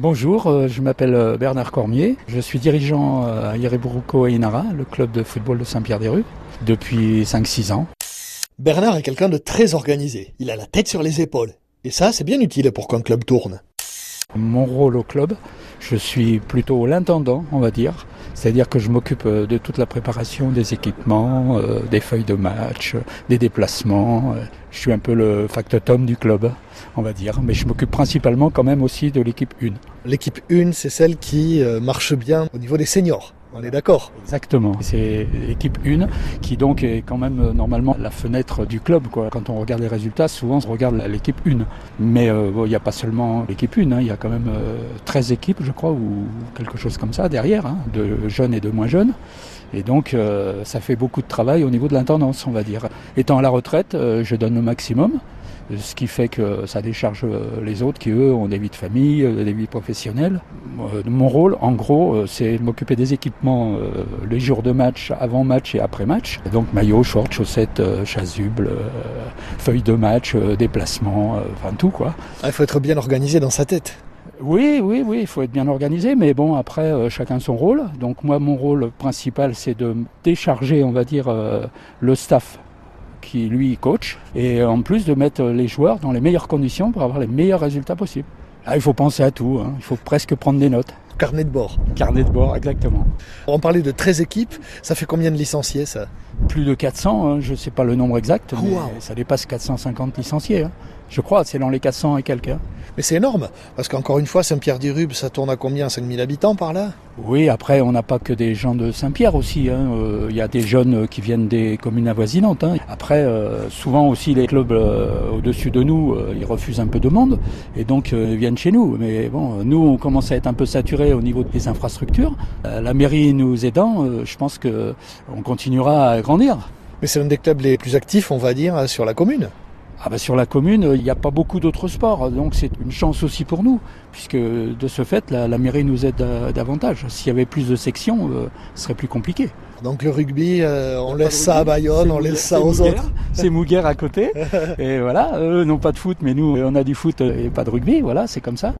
Bonjour, euh, je m'appelle euh, Bernard Cormier. Je suis dirigeant euh, à Yereburuko et Inara, le club de football de Saint-Pierre-des-Rues, depuis 5-6 ans. Bernard est quelqu'un de très organisé. Il a la tête sur les épaules. Et ça, c'est bien utile pour qu'un club tourne. Mon rôle au club, je suis plutôt l'intendant, on va dire. C'est-à-dire que je m'occupe de toute la préparation des équipements, des feuilles de match, des déplacements. Je suis un peu le factotum du club, on va dire. Mais je m'occupe principalement quand même aussi de l'équipe 1. L'équipe 1, c'est celle qui marche bien au niveau des seniors. On est d'accord Exactement. C'est l'équipe 1 qui donc est quand même normalement la fenêtre du club. Quand on regarde les résultats, souvent on regarde l'équipe 1. Mais il euh, n'y a pas seulement l'équipe 1, hein. il y a quand même euh, 13 équipes, je crois, ou quelque chose comme ça derrière, hein, de jeunes et de moins jeunes. Et donc euh, ça fait beaucoup de travail au niveau de l'intendance, on va dire. Étant à la retraite, euh, je donne le maximum ce qui fait que ça décharge les autres qui, eux, ont des vies de famille, des vies professionnelles. Mon rôle, en gros, c'est de m'occuper des équipements les jours de match, avant match et après match. Donc maillot, short, chaussettes, chasubles, feuilles de match, déplacements, enfin tout quoi. Il faut être bien organisé dans sa tête. Oui, oui, oui, il faut être bien organisé, mais bon, après, euh, chacun son rôle. Donc moi, mon rôle principal, c'est de décharger, on va dire, euh, le staff qui, lui, coach, et en plus de mettre les joueurs dans les meilleures conditions pour avoir les meilleurs résultats possibles. Il faut penser à tout, hein. il faut presque prendre des notes. Carnet de bord. Carnet de bord, exactement. On parlait de 13 équipes, ça fait combien de licenciés ça? Plus de 400, hein. je ne sais pas le nombre exact, mais Wow. ça dépasse 450 licenciés. hein. Je crois, c'est dans les 400 et quelques. Mais c'est énorme, parce qu'encore une fois, Saint-Pierre-du-Rube, ça tourne à combien? 5000 habitants par là? Oui, après, on n'a pas que des gens de Saint-Pierre aussi. hein. Euh, Il y a des jeunes qui viennent des communes avoisinantes. hein. Après, euh, souvent aussi, les clubs euh, au-dessus de nous, euh, ils refusent un peu de monde et donc euh, ils viennent chez nous. Mais bon, nous, on commence à être un peu saturés au niveau des infrastructures. Euh, la mairie nous aidant, euh, je pense que on continuera à grandir. Mais c'est l'un des clubs les plus actifs, on va dire, sur la commune. Ah bah sur la commune, il n'y a pas beaucoup d'autres sports, donc c'est une chance aussi pour nous, puisque de ce fait, la, la mairie nous aide euh, davantage. S'il y avait plus de sections, euh, ce serait plus compliqué. Donc le rugby, euh, on laisse ça à Bayonne, on laisse ça aux autres. C'est Mouguer à côté. et voilà, eux n'ont pas de foot, mais nous, on a du foot et pas de rugby. Voilà, c'est comme ça.